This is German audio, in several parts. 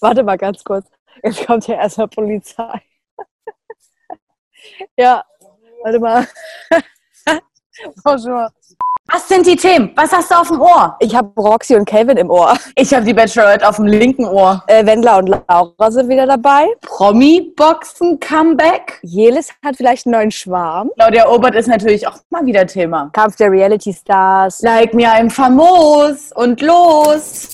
Warte mal ganz kurz. Jetzt kommt ja erstmal Polizei. ja, warte mal. Bonjour. Was sind die Themen? Was hast du auf dem Ohr? Ich habe Roxy und Calvin im Ohr. Ich habe die Bachelorette auf dem linken Ohr. Äh, Wendler und Laura sind wieder dabei. Promi-Boxen-Comeback. Jelis hat vielleicht einen neuen Schwarm. Claudia Obert ist natürlich auch mal wieder Thema. Kampf der Reality Stars. Like mir ein Famos und los.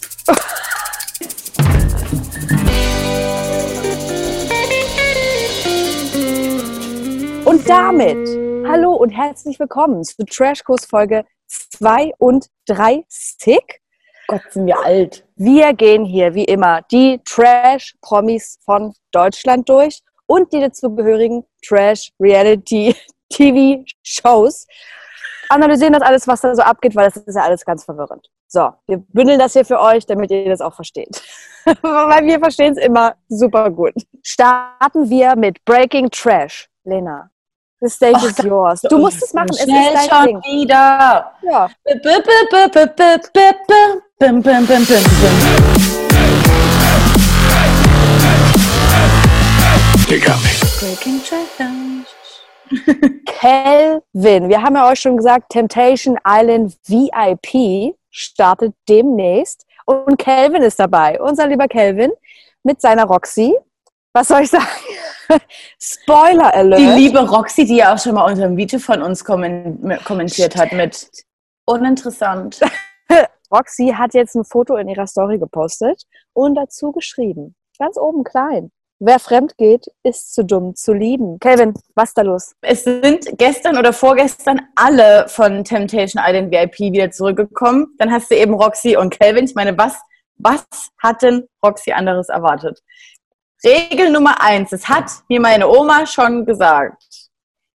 Und damit hallo und herzlich willkommen zu Trashkurs Folge 32. Gott, sind wir alt. Wir gehen hier wie immer die Trash-Promis von Deutschland durch und die dazugehörigen Trash-Reality-TV-Shows. Analysieren das alles, was da so abgeht, weil das ist ja alles ganz verwirrend. So, wir bündeln das hier für euch, damit ihr das auch versteht. weil wir verstehen es immer super gut. Starten wir mit Breaking Trash. Lena, The stage Och, is yours. Du musst es machen. Schnell es ist dein schon Ding. wieder. Ja. Breaking Challenge. Kelvin, wir haben ja euch schon gesagt, Temptation Island VIP startet demnächst. Und Kelvin ist dabei. Unser lieber Kelvin mit seiner Roxy. Was soll ich sagen? Spoiler Alert. Die liebe Roxy, die ja auch schon mal unter einem Video von uns kommen, kommentiert hat mit uninteressant. Roxy hat jetzt ein Foto in ihrer Story gepostet und dazu geschrieben, ganz oben klein. Wer fremd geht, ist zu dumm zu lieben. Kelvin, was ist da los? Es sind gestern oder vorgestern alle von Temptation Island VIP wieder zurückgekommen. Dann hast du eben Roxy und Calvin. Ich meine, was, was hat denn Roxy anderes erwartet? Regel Nummer eins, das hat mir meine Oma schon gesagt.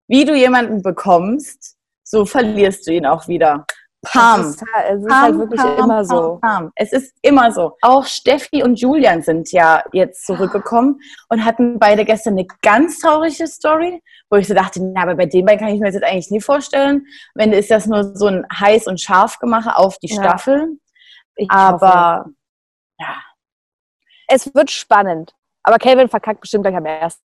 Wie du jemanden bekommst, so verlierst du ihn auch wieder. Pam. Es ist, halt- es ist halt wirklich Pam, immer pam, so. pam. Es ist immer so. Auch Steffi und Julian sind ja jetzt zurückgekommen und hatten beide gestern eine ganz traurige Story, wo ich so dachte, na, aber bei den beiden kann ich mir das jetzt eigentlich nie vorstellen. Ende ist das nur so ein heiß und scharf gemache auf die Ja. Staffel. Hoffe. Aber ja, es wird spannend. Aber Kelvin verkackt bestimmt gleich am ersten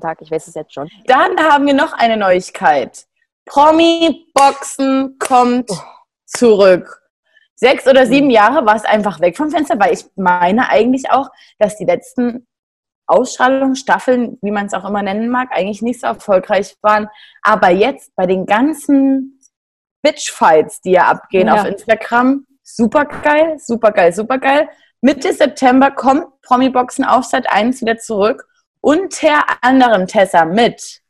Tag. Ich weiß es jetzt schon. dann haben wir noch eine Neuigkeit. Promi-Boxen kommt zurück. Sechs oder sieben Jahre war es einfach weg vom Fenster, weil ich meine eigentlich auch, dass die letzten Ausstrahlungen, Staffeln, wie man es auch immer nennen mag, eigentlich nicht so erfolgreich waren. Aber jetzt bei den ganzen Bitchfights, die ja abgehen Ja. auf Instagram, super geil, super geil, super geil. Mitte September kommt Promi-Boxen auf Sat 1 wieder zurück. Unter anderem Tessa mit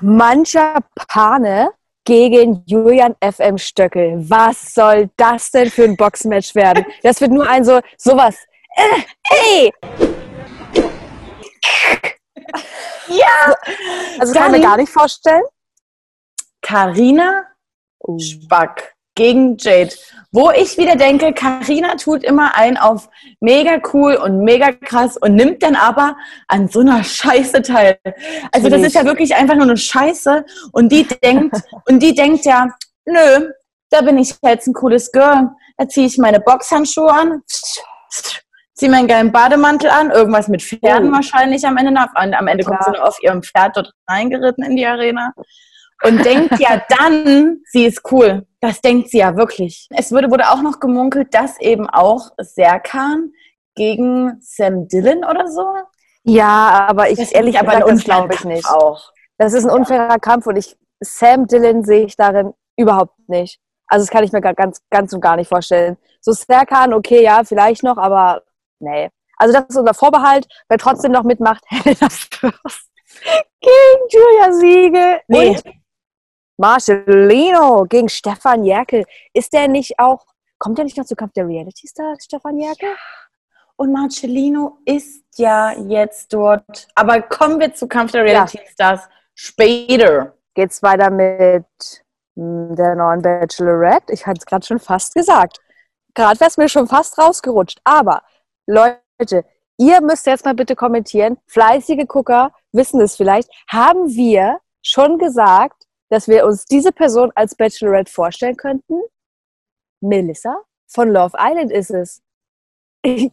Mancher Pane gegen Julian FM Stöckel. Was soll das denn für ein Boxmatch werden? Das wird nur ein so, sowas. Äh, ey! Ja! Also kann ich mir Dann- gar nicht vorstellen. Carina Spack gegen Jade. Wo ich wieder denke, Carina tut immer ein auf mega cool und mega krass und nimmt dann aber an so einer Scheiße teil. Also das ist ja wirklich einfach nur eine Scheiße und die denkt, und die denkt ja, nö, da bin ich jetzt ein cooles Girl. Da ziehe ich meine Boxhandschuhe an, ziehe meinen geilen Bademantel an, irgendwas mit Pferden Oh. wahrscheinlich am Ende. Und am Ende kommt sie nur auf ihrem Pferd dort reingeritten in die Arena und denkt ja dann, sie ist cool. Das denkt sie ja wirklich. Es wurde, wurde auch noch gemunkelt, dass eben auch Serkan gegen Sam Dillon oder so. Ja, aber ich Das ehrlich aber gesagt, das glaube ich nicht. Auch. Das ist ein unfairer Kampf und ich Sam Dillon sehe ich darin überhaupt nicht. Also das kann ich mir gar- ganz, ganz und gar nicht vorstellen. So Serkan, okay, ja, vielleicht noch, aber nee. Also das ist unser Vorbehalt. Wer trotzdem noch mitmacht, Helena Fürst gegen Julia Siegel Nee. und Marcelino gegen Stefan Jerkel. Ist der nicht auch, kommt der nicht noch zu Kampf der Reality Star, Stefan Jerkel? Und Marcellino ist ja jetzt dort. Aber kommen wir zu Kampf der Reality Stars später. Geht's weiter mit hm, der neuen Bachelorette? Ich hatte es gerade schon fast gesagt. Gerade wäre es mir schon fast rausgerutscht. Aber Leute, ihr müsst jetzt mal bitte kommentieren. Fleißige Gucker wissen es vielleicht. Haben wir schon gesagt, dass wir uns diese Person als Bachelorette vorstellen könnten? Melissa von Love Island ist es. ja,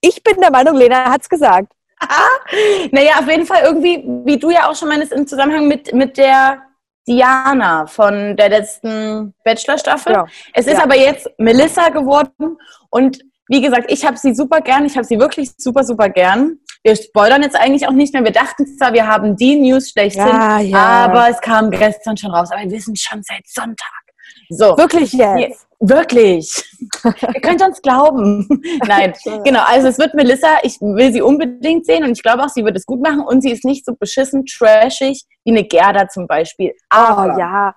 Ich bin der Meinung, Lena hat es gesagt. naja, auf jeden Fall irgendwie, wie du ja auch schon meinst, im Zusammenhang mit, mit der Diana von der letzten Bachelor-Staffel. Ja. Es ist ja. aber jetzt Melissa geworden und wie gesagt, ich habe sie super gern, ich habe sie wirklich super, super gern. Wir spoilern jetzt eigentlich auch nicht mehr. Wir dachten zwar, wir haben die News schlechthin, ja, ja. aber es kam gestern schon raus. Aber wir wissen schon seit Sonntag. So. Wirklich jetzt? Wirklich. Ihr könnt uns glauben. Nein, genau. Also es wird Melissa, ich will sie unbedingt sehen und ich glaube auch, sie wird es gut machen und sie ist nicht so beschissen trashig wie eine Gerda zum Beispiel. Aber, oh ja.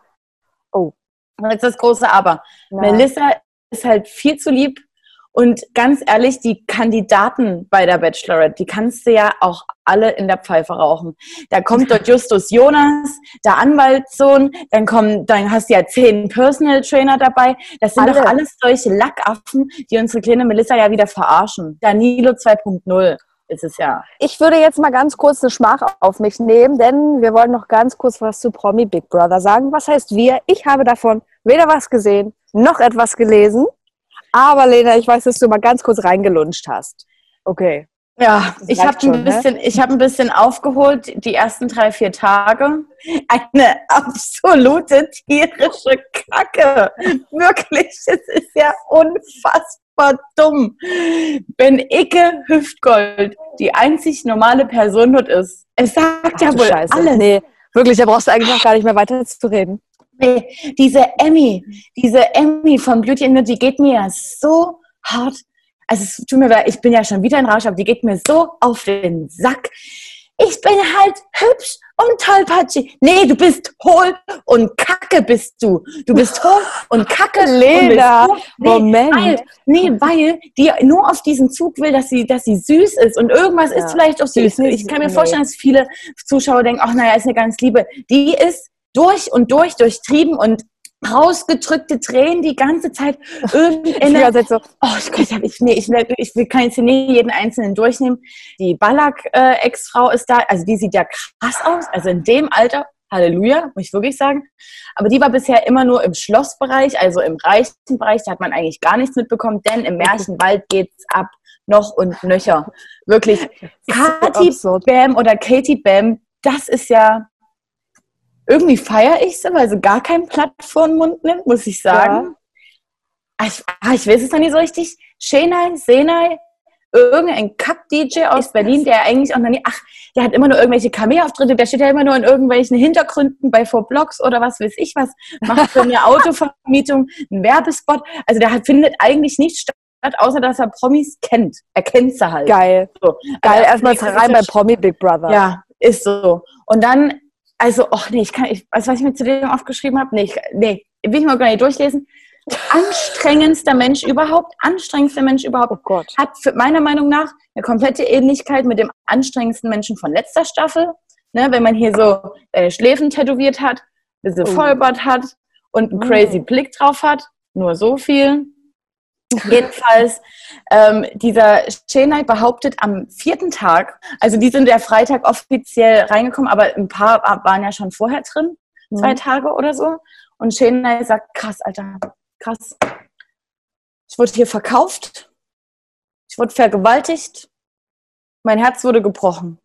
Oh. Jetzt das große Aber. Ja. Melissa ist halt viel zu lieb und ganz ehrlich, die Kandidaten bei der Bachelorette, die kannst du ja auch alle in der Pfeife rauchen. Da kommt dort Justus Jonas, der Anwaltssohn, dann kommen, dann hast du ja zehn Personal Trainer dabei. Das sind alle. doch alles solche Lackaffen, die unsere kleine Melissa ja wieder verarschen. Danilo 2.0 ist es ja. Ich würde jetzt mal ganz kurz eine Schmach auf mich nehmen, denn wir wollen noch ganz kurz was zu Promi Big Brother sagen. Was heißt wir? Ich habe davon weder was gesehen, noch etwas gelesen. Aber Lena, ich weiß, dass du mal ganz kurz reingelunscht hast. Okay. Ja, ich habe ein bisschen, ich habe ein bisschen aufgeholt die ersten drei vier Tage. Eine absolute tierische Kacke, wirklich. Es ist ja unfassbar dumm. Wenn Icke Hüftgold die einzig normale Person dort ist, es sagt Ach, ja wohl Scheiße. alles. Nee, wirklich, da brauchst du eigentlich noch gar nicht mehr weiter zu reden. Nee, diese Emmy, diese Emmy von Beauty and die geht mir ja so hart. Also es tut mir leid, ich bin ja schon wieder in Rausch, aber die geht mir so auf den Sack. Ich bin halt hübsch und tollpatschig. Nee, du bist hohl und kacke bist du. Du bist hohl und kacke. Lena, nee, Moment. Weil, nee, weil die nur auf diesen Zug will, dass sie, dass sie süß ist und irgendwas ja. ist vielleicht auch süß. Ich kann mir vorstellen, dass viele Zuschauer denken, ach naja, ist eine ganz liebe. Die ist durch und durch durchtrieben und rausgedrückte Tränen die ganze Zeit. Irgendeine, so, oh, ich, ich, ich, nee, ich, ich will keinen nie jeden einzelnen durchnehmen. Die Ballack-Ex-Frau ist da, also die sieht ja krass aus, also in dem Alter, Halleluja, muss ich wirklich sagen. Aber die war bisher immer nur im Schlossbereich, also im reichen Bereich, da hat man eigentlich gar nichts mitbekommen, denn im Märchenwald geht's ab noch und nöcher. Wirklich. Katy Bam oder Katie Bam, das ist ja irgendwie feiere ich sie, weil sie gar kein Blatt vor den Mund nimmt, muss ich sagen. Ja. Ich, ah, ich weiß es noch nicht so richtig. Shenai, Senai, irgendein Kack-DJ aus Berlin, der eigentlich auch noch nie, ach, der hat immer nur irgendwelche Cameo-Auftritte, der steht ja immer nur in irgendwelchen Hintergründen bei Four Blocks oder was weiß ich was, macht für eine Autovermietung einen Werbespot. Also der hat, findet eigentlich nicht statt, außer dass er Promis kennt. Er kennt sie halt. Geil. So. Geil, also erstmal rein bei Promi Big Brother. Ja, ist so. Und dann also, ach nee, ich kann, ich, also was ich mir zu dem aufgeschrieben habe, nee, ich, nee, will ich mal gar nicht durchlesen. Anstrengendster Mensch überhaupt, anstrengendster Mensch überhaupt, oh Gott. hat für meiner Meinung nach eine komplette Ähnlichkeit mit dem anstrengendsten Menschen von letzter Staffel. Ne, wenn man hier so äh, Schläfen tätowiert hat, ein bisschen oh. Vollbart hat und einen crazy oh. Blick drauf hat, nur so viel. Jedenfalls, ähm, dieser Chenai behauptet am vierten Tag, also die sind der Freitag offiziell reingekommen, aber ein paar waren ja schon vorher drin, mhm. zwei Tage oder so. Und Chenai sagt, krass, Alter, krass. Ich wurde hier verkauft, ich wurde vergewaltigt, mein Herz wurde gebrochen.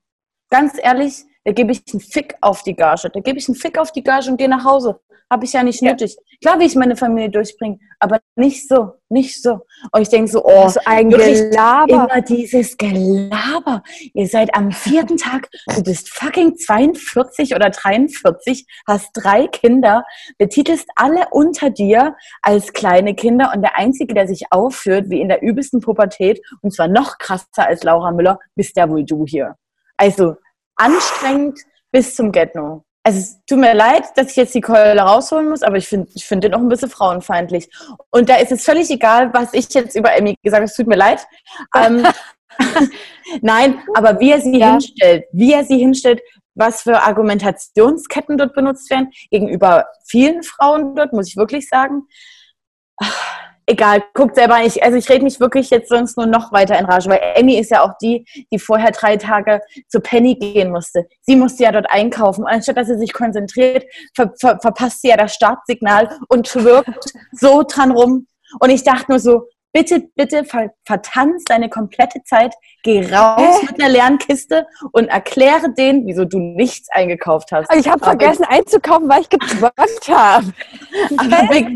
Ganz ehrlich, da gebe ich einen Fick auf die Gage. Da gebe ich einen Fick auf die Gage und gehe nach Hause. Habe ich ja nicht ja. nötig. Klar will ich meine Familie durchbringen, aber nicht so, nicht so. Und ich denke so, oh, ist ein Gelaber. Immer dieses Gelaber. Ihr seid am vierten Tag, du bist fucking 42 oder 43, hast drei Kinder, betitelst alle unter dir als kleine Kinder und der Einzige, der sich aufführt wie in der übelsten Pubertät und zwar noch krasser als Laura Müller, bist ja wohl du hier. Also anstrengend bis zum Get-No also es tut mir leid, dass ich jetzt die Keule rausholen muss, aber ich finde ich find den auch ein bisschen frauenfeindlich. Und da ist es völlig egal, was ich jetzt über Emmy gesagt habe, es tut mir leid. Ähm, Nein, aber wie er sie ja. hinstellt, wie er sie hinstellt, was für Argumentationsketten dort benutzt werden, gegenüber vielen Frauen dort, muss ich wirklich sagen egal, guckt selber nicht. Also ich rede mich wirklich jetzt sonst nur noch weiter in Rage, weil Emmy ist ja auch die, die vorher drei Tage zu Penny gehen musste. Sie musste ja dort einkaufen. Anstatt dass sie sich konzentriert, ver ver verpasst sie ja das Startsignal und wirkt so dran rum. Und ich dachte nur so, bitte, bitte ver vertanz deine komplette Zeit, geh raus Hä? mit einer leeren Kiste und erkläre denen, wieso du nichts eingekauft hast. Ich habe vergessen einzukaufen, weil ich geträumt habe. Aber Big,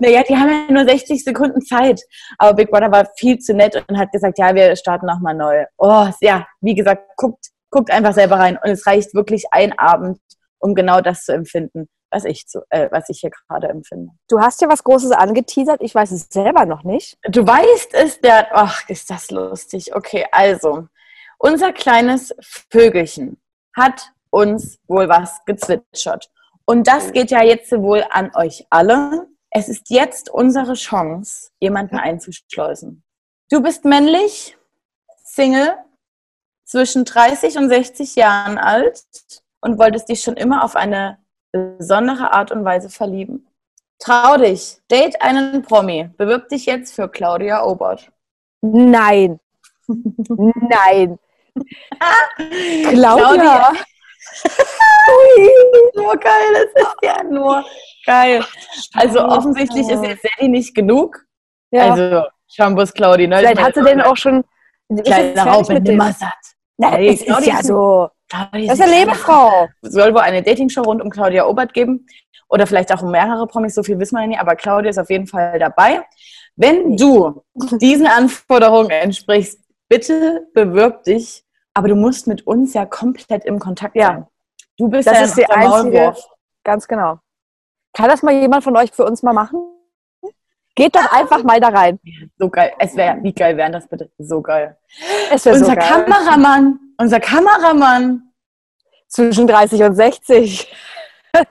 naja, die haben ja nur 60 Sekunden Zeit. Aber Big Brother war viel zu nett und hat gesagt, ja, wir starten nochmal neu. Oh, ja, wie gesagt, guckt, guckt einfach selber rein. Und es reicht wirklich ein Abend, um genau das zu empfinden, was ich, zu, äh, was ich hier gerade empfinde. Du hast ja was Großes angeteasert, ich weiß es selber noch nicht. Du weißt es, der, ach, ist das lustig. Okay, also, unser kleines Vögelchen hat uns wohl was gezwitschert. Und das geht ja jetzt wohl an euch alle. Es ist jetzt unsere Chance, jemanden einzuschleusen. Du bist männlich, Single, zwischen 30 und 60 Jahren alt und wolltest dich schon immer auf eine besondere Art und Weise verlieben. Trau dich, date einen Promi, bewirb dich jetzt für Claudia Obert. Nein. Nein. Claudia. Claudia. Nur geil, es ist ja nur geil. Also offensichtlich ist jetzt Sally nicht genug. Ja. Also Chambus Claudi, ne? Vielleicht hat sie den auch schon. ist kleine jetzt fertig Raupe mit dem. satt. Nein, es ist ja so. Claudia Das ist eine Lebefrau. Es soll wohl eine Dating-Show rund um Claudia Obert geben. Oder vielleicht auch um mehrere Promis, so viel wissen wir ja nicht, aber Claudia ist auf jeden Fall dabei. Wenn du diesen Anforderungen entsprichst, bitte bewirb dich. Aber du musst mit uns ja komplett im Kontakt Ja. sein. Du bist Das ja ist die einzige- Maulwurf. Ganz genau. Kann das mal jemand von euch für uns mal machen? Geht doch einfach mal da rein. So geil. Es wäre, wie geil wären das bitte? So geil. Es wäre so Unser geil. Kameramann, unser Kameramann, Zwischen 30 und 60.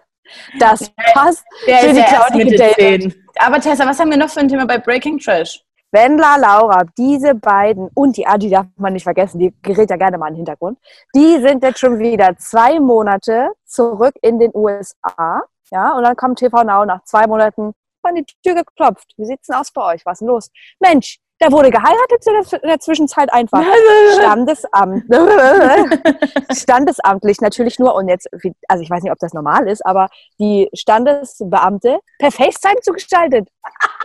Das passt. der Für ist die Claudia gedatet. 10. Aber Tessa, was haben wir noch für ein Thema bei Breaking Trash? Wendler, Laura, diese beiden und die Adi darf man nicht vergessen, die gerät ja gerne mal in den Hintergrund. Die sind jetzt schon wieder zwei Monate zurück in den USA. Ja, und dann kommt TV Now nach zwei Monaten an die Tür geklopft. Wie sieht's denn aus bei euch? Was ist denn los? Mensch, da wurde geheiratet in der, Zwischenzeit einfach. Standesamt. Standesamtlich natürlich nur und jetzt, also ich weiß nicht, ob das normal ist, aber die Standesbeamte per FaceTime zugestaltet.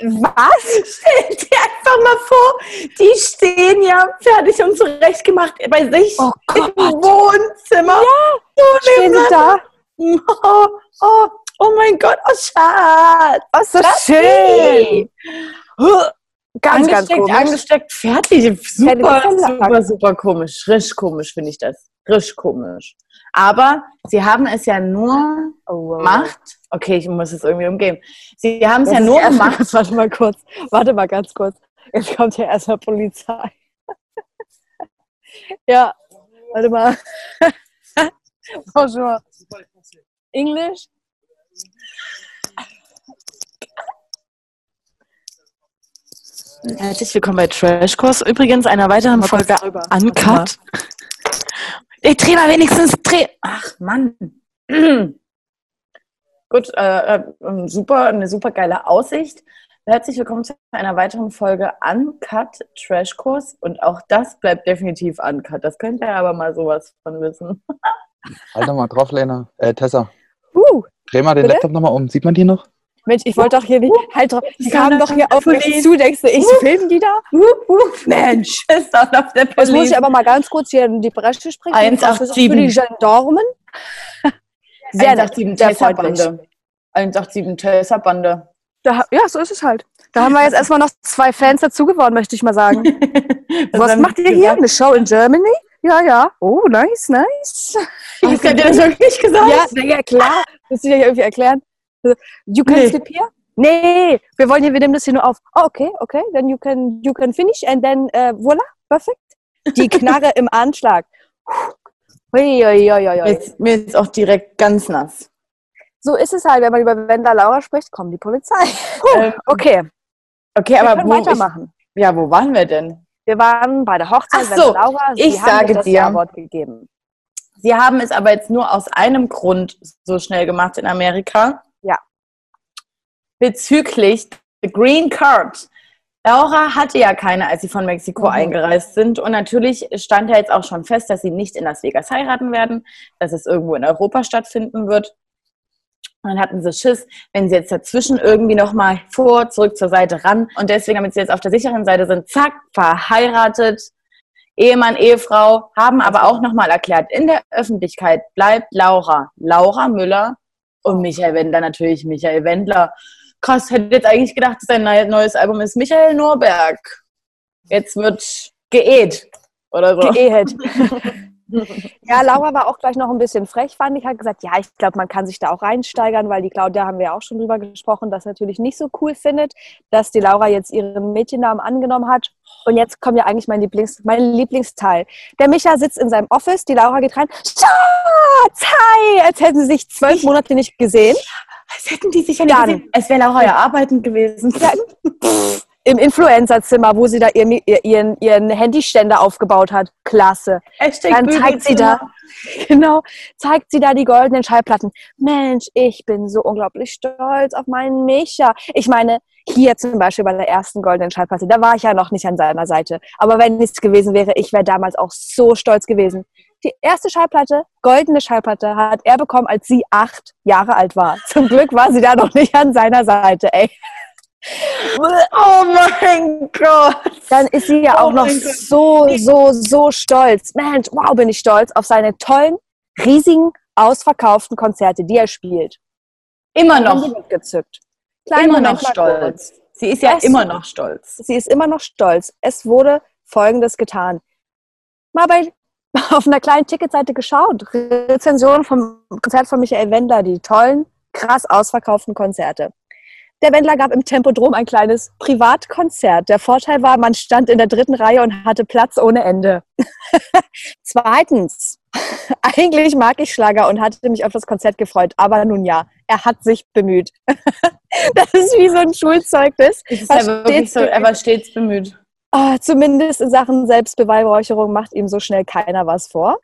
Was? Stell dir einfach mal vor, die stehen ja fertig und zurechtgemacht bei sich Oh im Wohnzimmer. Ja, Stehen sie da? Oh, oh, oh mein Gott, oh Schatz. Oh, so Das schön. Ganz, ganz angesteckt, komisch. angesteckt, fertig. Super, super, super komisch. Risch komisch finde ich das. Risch komisch. Aber sie haben es ja nur Oh, wow. gemacht. Okay, ich muss es irgendwie umgehen. Sie haben es ja nur mal- gemacht. Warte mal kurz. Warte mal ganz kurz. Jetzt kommt ja erstmal Polizei. ja, warte mal. Bonjour. Englisch? Herzlich willkommen bei Trashkurs. Übrigens einer weiteren Mal Folge. Uncut. Ich dreh mal wenigstens dreh. Ach Mann. Gut, äh, äh, super, eine super geile Aussicht. Herzlich willkommen zu einer weiteren Folge Uncut Trashkurs. Und auch das bleibt definitiv uncut. Das könnt ihr aber mal sowas von wissen. Halt doch mal drauf, Lena. Äh, Tessa, Uh, dreh mal den Bitte? Laptop nochmal um. Sieht man die noch? Mensch, ich wollte doch hier nicht. Halt drauf. Die kamen doch hier auf mich Police. zu. Denkst du, ich filme die da? Mensch. Ist auch auf der Jetzt muss Police. ich aber mal ganz kurz hier in die Bresche springen. 187. Für die Gendarmen. Sehr nett, 187 sehr freundlich. Tessa-Bande. 187 Tessa-Bande. Da, ja, so ist es halt. Da haben wir jetzt erstmal noch zwei Fans dazu gewonnen, möchte ich mal sagen. Was macht ihr hier? Eine Show in Germany? Ja, ja. Oh, nice, nice. Hast du das wirklich gesagt? Ja, na ja, klar. Du dir ja irgendwie erklären. You can Nee. sleep here? Nee, wir wollen hier, wir nehmen das hier nur auf. Oh, okay, okay, then you can, you can finish and then, äh, voila, perfekt. Die Knarre im Anschlag. Hui, hui, hui. Jetzt, mir ist auch direkt ganz nass. So ist es halt, wenn man über Wendler Laura spricht, kommt die Polizei. Ähm, Okay, okay, wir aber wo, weitermachen. ich, ja, wo waren wir denn? Wir waren bei der Hochzeit Ach so, Laura. Sie ich haben sage dir. Ja-Wort gegeben. Sie haben es aber jetzt nur aus einem Grund so schnell gemacht in Amerika. Ja. Bezüglich the Green Card. Laura hatte ja keine, als sie von Mexiko Mhm. eingereist sind. Und natürlich stand ja jetzt auch schon fest, dass sie nicht in Las Vegas heiraten werden, dass es irgendwo in Europa stattfinden wird. Und dann hatten sie Schiss, wenn sie jetzt dazwischen irgendwie nochmal vor, zurück zur Seite ran. Und deswegen, damit sie jetzt auf der sicheren Seite sind, zack, verheiratet, Ehemann, Ehefrau, haben aber auch nochmal erklärt, in der Öffentlichkeit bleibt Laura, Laura Müller und Michael Wendler natürlich, Michael Wendler. Krass, hätte jetzt eigentlich gedacht, sein neues Album ist Michael Norberg. Jetzt wird geeht oder so. Geehet. ja, Laura war auch gleich noch ein bisschen frech, fand ich. Hat gesagt, ja, ich glaube, man kann sich da auch reinsteigern, weil die Claudia haben wir auch schon drüber gesprochen, das natürlich nicht so cool findet, dass die Laura jetzt ihren Mädchennamen angenommen hat. Und jetzt kommt ja eigentlich mein, Lieblings, mein Lieblingsteil. Der Micha sitzt in seinem Office, die Laura geht rein. Schatz, hi! Als hätten sie sich zwölf Monate nicht gesehen. Als hätten die sich ja nicht gesehen. Es wäre Laura ja arbeiten gewesen. Ja, im Influencerzimmer, wo sie da ihr, ihren, ihren Handyständer aufgebaut hat. Klasse. Hashtag Dann zeigt sie da, genau, zeigt sie da die goldenen Schallplatten. Mensch, ich bin so unglaublich stolz auf meinen Micha. Ich meine, hier zum Beispiel bei der ersten goldenen Schallplatte, da war ich ja noch nicht an seiner Seite. Aber wenn nichts gewesen wäre, ich wäre damals auch so stolz gewesen. Die erste Schallplatte, goldene Schallplatte, hat er bekommen, als sie acht Jahre alt war. Zum Glück war sie da noch nicht an seiner Seite, ey. Oh mein Gott. Dann ist sie ja oh auch noch so, so, so stolz. Mensch, wow, bin ich stolz auf seine tollen, riesigen, ausverkauften Konzerte, die er spielt. Immer noch. Gezückt. Klein immer noch stolz. Sie ist ja es, immer noch stolz. Sie ist immer noch stolz. Es wurde Folgendes getan. Mal bei, auf einer kleinen Ticketseite geschaut. Rezensionen vom Konzert von Michael Wendler, die tollen, krass ausverkauften Konzerte. Der Wendler gab im Tempodrom ein kleines Privatkonzert. Der Vorteil war, man stand in der dritten Reihe und hatte Platz ohne Ende. Zweitens, eigentlich mag ich Schlager und hatte mich auf das Konzert gefreut, aber nun ja, er hat sich bemüht. das ist wie so ein Schulzeugnis. Ist er, wirklich so, er war stets bemüht. Oh, zumindest in Sachen Selbstbeweihräucherung macht ihm so schnell keiner was vor.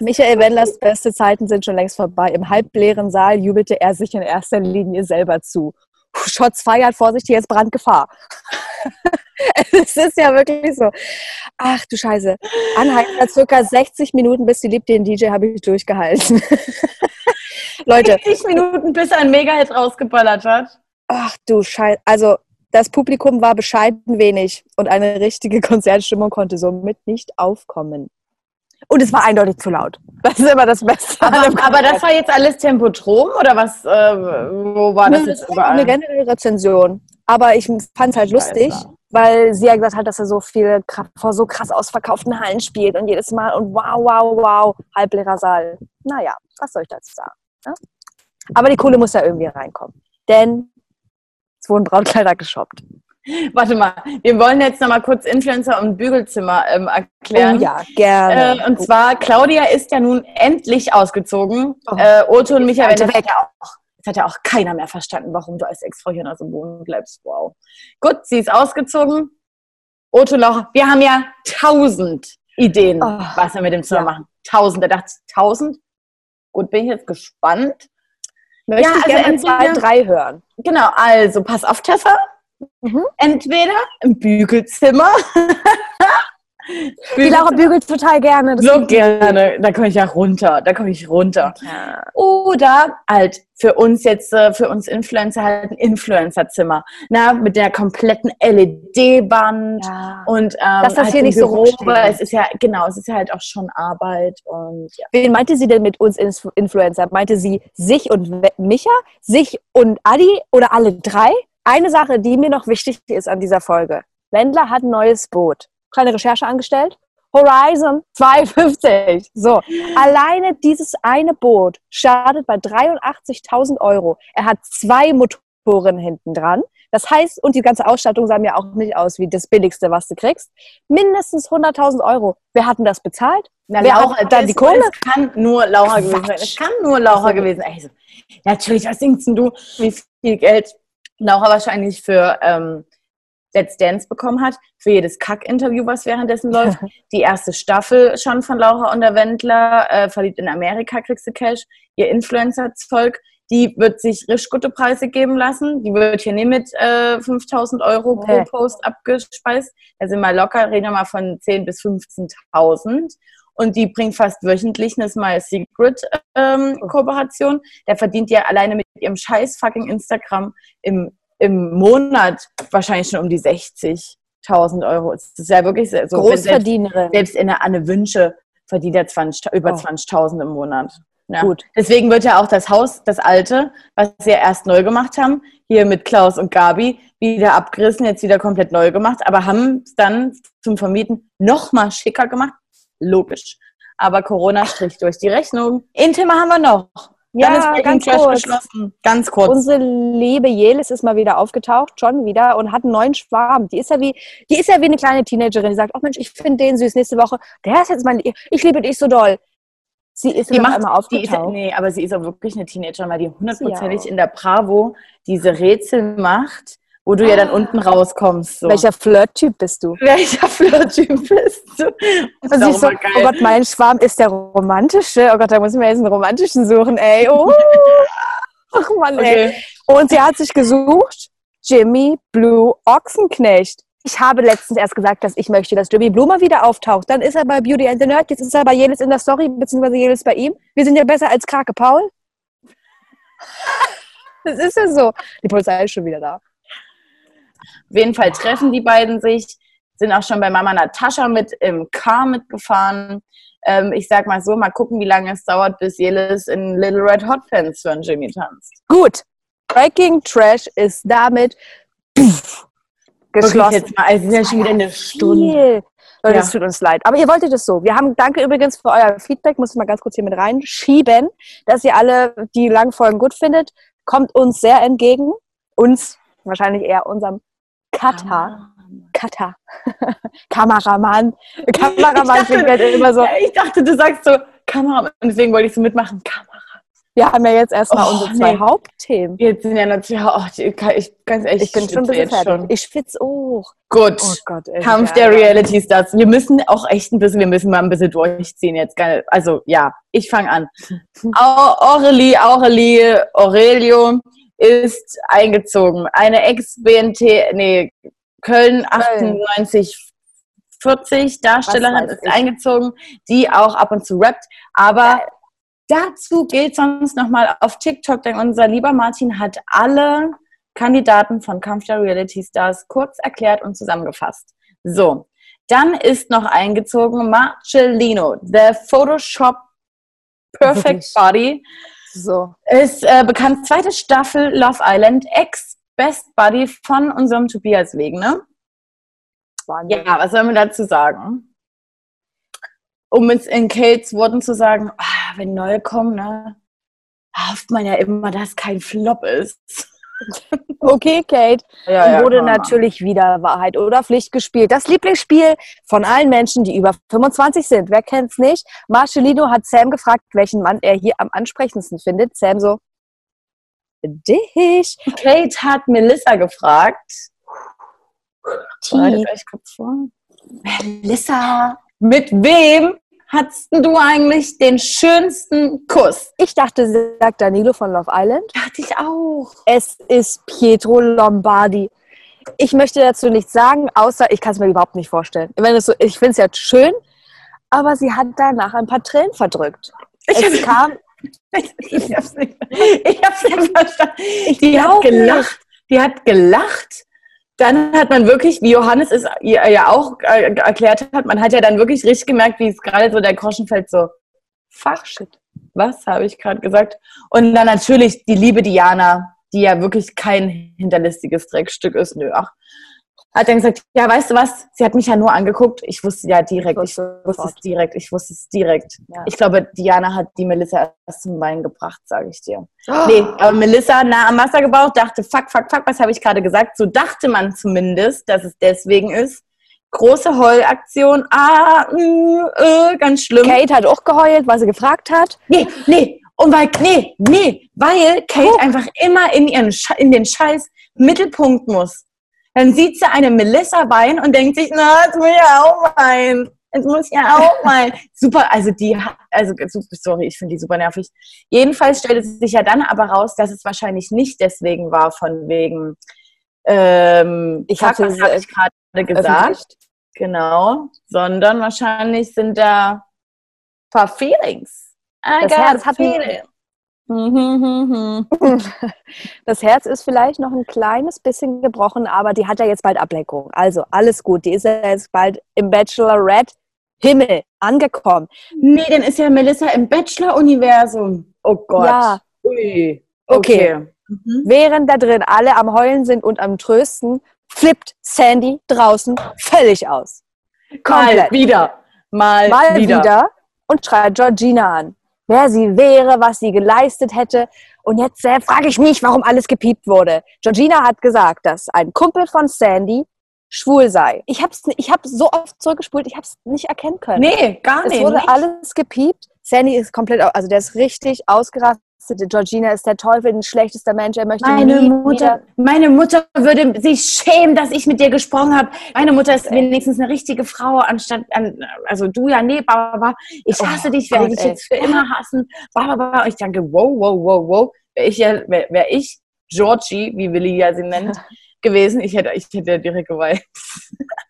Michael Wendlers beste Zeiten sind schon längst vorbei. Im halbleeren Saal jubelte er sich in erster Linie selber zu. Shots feiert, Vorsicht, hier ist Brandgefahr. es ist ja wirklich so. Ach du Scheiße. Anhalter, circa 60 Minuten, bis sie liebt den DJ, habe ich durchgehalten. Leute. 60 Minuten, bis ein Mega-Hit rausgeballert hat. Ach du Scheiße. Also, das Publikum war bescheiden wenig und eine richtige Konzertstimmung konnte somit nicht aufkommen. Und es war eindeutig zu laut. Das ist immer das Beste. Aber, aber das war jetzt alles Tempotrom oder was? Äh, wo war das, das jetzt überall? Eine generelle Rezension. Aber ich fand es halt lustig, weil sie ja gesagt hat, dass er so viel vor so krass ausverkauften Hallen spielt und jedes Mal und wow, wow, wow, halbleerer Saal. Naja, was soll ich dazu sagen? Ne? Aber die Kohle muss ja irgendwie reinkommen. Denn es wurden Brautkleider geshoppt. Warte mal, wir wollen jetzt noch mal kurz Influencer und Bügelzimmer ähm, erklären. Oh ja, gerne. Äh, und zwar, Claudia ist ja nun endlich ausgezogen. Oh, äh, Otto und Michael, das hat, ja auch, das hat ja auch keiner mehr verstanden, warum du als Ex-Frau hier noch so wohnen bleibst. Wow. Gut, sie ist ausgezogen. Otto Lauch, wir haben ja tausend Ideen, oh, was wir mit dem Zimmer ja. machen. Tausend. Da dachte ich, tausend? Gut, bin ich jetzt gespannt. Möchte ja, ich also gerne zwei, drei hören. Genau, also pass auf, Tessa. Mhm. Entweder im Bügelzimmer. Die Laura bügelt total gerne. so gerne. Da komme ich ja runter. Da komme ich runter. Ja. Oder halt für uns jetzt, äh, für uns Influencer halt ein Influencerzimmer. Na, mit der kompletten LED-Band. Ja. Und ähm, Dass das halt hier nicht Büro, so weil es ist ja, genau, es ist ja halt auch schon Arbeit. Und, ja. Wen meinte sie denn mit uns Influencer? Meinte sie sich und Micha? Sich und Adi? Oder alle drei? Eine Sache, die mir noch wichtig ist an dieser Folge. Wendler hat ein neues Boot. Kleine Recherche angestellt. Horizon 250. So, alleine dieses eine Boot startet bei 83.000 Euro. Er hat zwei Motoren hinten dran. Das heißt, und die ganze Ausstattung sah mir auch nicht aus wie das Billigste, was du kriegst. Mindestens 100.000 Euro. Wer hat denn das bezahlt? Na, Wer auch dann die Kohle? Es kann nur Laura Quatsch. gewesen sein. Es kann nur Laura gewesen sein. Also, natürlich, was denkst du, wie viel Geld Laura wahrscheinlich für ähm, Let's Dance bekommen hat, für jedes Kack-Interview, was währenddessen läuft. Die erste Staffel schon von Laura und der Wendler, äh, verliebt in Amerika, kriegst du Cash, ihr Influencer-Zeug, die wird sich richtig gute Preise geben lassen. Die wird hier nicht mit äh, 5000 Euro pro. Post abgespeist. Da sind wir locker, reden wir mal von 10.000 bis 15.000. Und die bringt fast wöchentlich eine Smile Secret ähm, Kooperation. Der verdient ja alleine mit ihrem scheiß fucking Instagram im, im Monat wahrscheinlich schon um die 60.000 Euro. Das ist ja wirklich so. selbst, Großverdienerin. selbst in der Anne Wünsche verdient er 20, über Oh. 20.000 im Monat. Ja. Gut. Deswegen wird ja auch das Haus, das alte, was sie ja erst neu gemacht haben, hier mit Klaus und Gabi, wieder abgerissen, jetzt wieder komplett neu gemacht, aber haben es dann zum Vermieten nochmal schicker gemacht. Logisch. Aber Corona strich durch die Rechnung. Ein Thema haben wir noch. Breaking ganz kurz. Ganz kurz. Unsere liebe Jelis ist mal wieder aufgetaucht, schon wieder, und hat einen neuen Schwarm. Die ist ja wie, die ist ja wie eine kleine Teenagerin, die sagt, oh Mensch, ich finde den süß nächste Woche. Der ist jetzt mein, ich liebe dich so doll. Sie ist die macht, einmal die ist, aufgetaucht. nee, aber sie ist auch wirklich eine Teenagerin, weil die hundertprozentig Ja. in der Bravo diese Rätsel macht, wo du ja dann unten rauskommst. So. Welcher Flirttyp bist du? Welcher Flirttyp bist du? Und sie auch so, geil. oh Gott, mein Schwarm ist der romantische. Oh Gott, da muss ich mir jetzt einen romantischen suchen, ey. Oh. Ach Mann, ey. okay. Und sie hat sich gesucht, Jimmy Blue Ochsenknecht. Ich habe letztens erst gesagt, dass ich möchte, dass Jimmy Blue mal wieder auftaucht. Dann ist er bei Beauty and the Nerd, jetzt ist er bei Jelis in der Story, beziehungsweise Jelis bei ihm. Wir sind ja besser als Krake Paul. Das ist ja so. Die Polizei ist schon wieder da. Auf jeden Fall treffen die beiden sich, sind auch schon bei Mama Natascha mit im Car mitgefahren. Ähm, ich sag mal so, mal gucken, wie lange es dauert, bis Jelis in Little Red Hot Pants für einen Jimmy tanzt. Gut. Breaking Trash ist damit pff, geschlossen. jetzt mal, also es ist ja schon wieder eine Stunde. Viel. Leute, Ja. es tut uns leid. Aber ihr wolltet es so. Wir haben, danke übrigens für euer Feedback, muss ich mal ganz kurz hier mit reinschieben, dass ihr alle die langen Folgen gut findet. Kommt uns sehr entgegen. Uns, wahrscheinlich eher unserem Cutter. Cutter. Kameramann. Kameramann Ich klingt halt immer so. Ich dachte, du sagst so Kamera, und deswegen wollte ich so mitmachen. Kamera. Wir haben ja jetzt erstmal Oh, unsere zwei nee. Hauptthemen. Jetzt sind ja zwei, oh, ich, ganz ehrlich, Ich bin schon ein bisschen fertig. schon. Ich schwitze auch. Gut. Oh Gott, ey. Kampf Ja, der. Reality Stars. Wir müssen auch echt ein bisschen, wir müssen mal ein bisschen durchziehen jetzt. Also ja, ich fange an. Au- Aurelie, Aurelie, Aurelio ist eingezogen. Eine Ex-BNT, nee, Köln 98 40 Darstellerin ist eingezogen, die auch ab und zu rappt. Aber dazu geht sonst nochmal auf TikTok, denn unser lieber Martin hat alle Kandidaten von Kampf der Reality Stars kurz erklärt und zusammengefasst. So, dann ist noch eingezogen Marcellino, the Photoshop Perfect Wirklich? Body, So. ist äh, bekannt zweite Staffel Love Island, Ex-Best Buddy von unserem Tobias Wegner. Wahnsinn. Ja, was soll man dazu sagen? Um es in Kates Worten zu sagen, ah, wenn neue kommen, ne, hofft man ja immer, dass kein Flop ist. Okay, Kate. Ja, Dann wurde natürlich wieder Wahrheit oder Pflicht gespielt. Das Lieblingsspiel von allen Menschen, die über 25 sind. Wer kennt's nicht? Marcelino hat Sam gefragt, welchen Mann er hier am ansprechendsten findet. Sam so, dich. machen. Kate hat Melissa gefragt. Vor. Melissa, mit wem hattest du eigentlich den schönsten Kuss? Ich dachte, sie sagt Danilo von Love Island. Dachte ich auch. Es ist Pietro Lombardi. Ich möchte dazu nichts sagen, außer ich kann es mir überhaupt nicht vorstellen. Wenn es so, ich finde es ja schön, aber sie hat danach ein paar Tränen verdrückt. Ich Es kam, Ich hab's nicht, ich hab's nicht verstanden. Ich die hat gelacht. Die hat gelacht. Dann hat man wirklich, wie Johannes es ja auch äh, erklärt hat, man hat ja dann wirklich richtig gemerkt, wie es gerade so der Groschen so, Fachshit. Was habe ich gerade gesagt? Und dann natürlich die liebe Diana, die ja wirklich kein hinterlistiges Dreckstück ist. Nö, ach. Hat dann gesagt, ja, weißt du was? Sie hat mich ja nur angeguckt. Ich wusste ja direkt, ich wusste es direkt, ich wusste es direkt. Ja. Ich glaube, Diana hat die Melissa erst zum Wein gebracht, sage ich dir. Nee, aber Melissa nah am Wasser gebaut, dachte, fuck, fuck, fuck, was habe ich gerade gesagt? So dachte man zumindest, dass es deswegen ist. Große Heulaktion, ah, mm, äh, ganz schlimm. Kate hat auch geheult, weil sie gefragt hat. Nee, nee, und weil, nee, nee, weil Kate einfach immer in, ihren in den Scheiß Mittelpunkt muss. Dann sieht sie eine Melissa weinen und denkt sich, na, jetzt muss ich ja auch weinen. Jetzt muss ich ja auch weinen. Super, also die, also sorry, ich finde die super nervig. Jedenfalls stellte sich ja dann aber raus, dass es wahrscheinlich nicht deswegen war, von wegen, ähm, Ich hatte habe ich gerade gesagt, genau, sondern wahrscheinlich sind da ein paar Feelings. I Das got Herz hat Das Herz ist vielleicht noch ein kleines bisschen gebrochen, aber die hat ja jetzt bald Ablenkung. Also alles gut. Die ist ja jetzt bald im Bachelorette Himmel angekommen. Nee, dann ist ja Melissa im Bachelor-Universum. Oh Gott. Ja. Ui. Okay. Okay. Mhm. Während da drin alle am Heulen sind und am Trösten, flippt Sandy draußen völlig aus. Mal Komplett. wieder. Mal, Mal wieder. wieder. und schreit Georgina an. Wer sie wäre, was sie geleistet hätte. Und jetzt äh, frage ich mich, warum alles gepiept wurde. Georgina hat gesagt, dass ein Kumpel von Sandy schwul sei. Ich habe ich hab so oft zurückgespult, ich habe es nicht erkennen können. Nee, gar es nicht. wurde nicht. alles gepiept. Sandy ist komplett, also der ist richtig ausgerastet. Georgina ist der Teufel, ein schlechtester Mensch. Er möchte Meine nie Mutter, meine Mutter würde sich schämen, dass ich mit dir gesprochen habe. Meine Mutter ist wenigstens eine richtige Frau, anstatt, an, also du ja, nee, baba, ich Oh hasse dich, werde dich jetzt für immer hassen, baba, und ich denke, wow, wow, wow, wow, wäre ich, ja, wär, wär ich Georgie, wie Willi ja sie nennt, gewesen, ich hätte, ich hätte direkt geweint.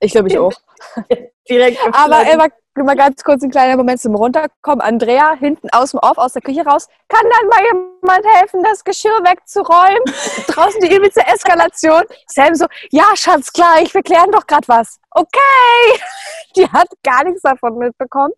Ich glaube, ich auch. direkt Aber geflogen. Immer, immer ganz kurz ein kleiner Moment zum Runterkommen. Andrea hinten aus dem Off, aus der Küche raus. Kann dann mal jemand helfen, das Geschirr wegzuräumen? Draußen die übelste Eskalation. Sam so, ja, Schatz, klar, ich wir klären doch gerade was. Okay. Die hat gar nichts davon mitbekommen.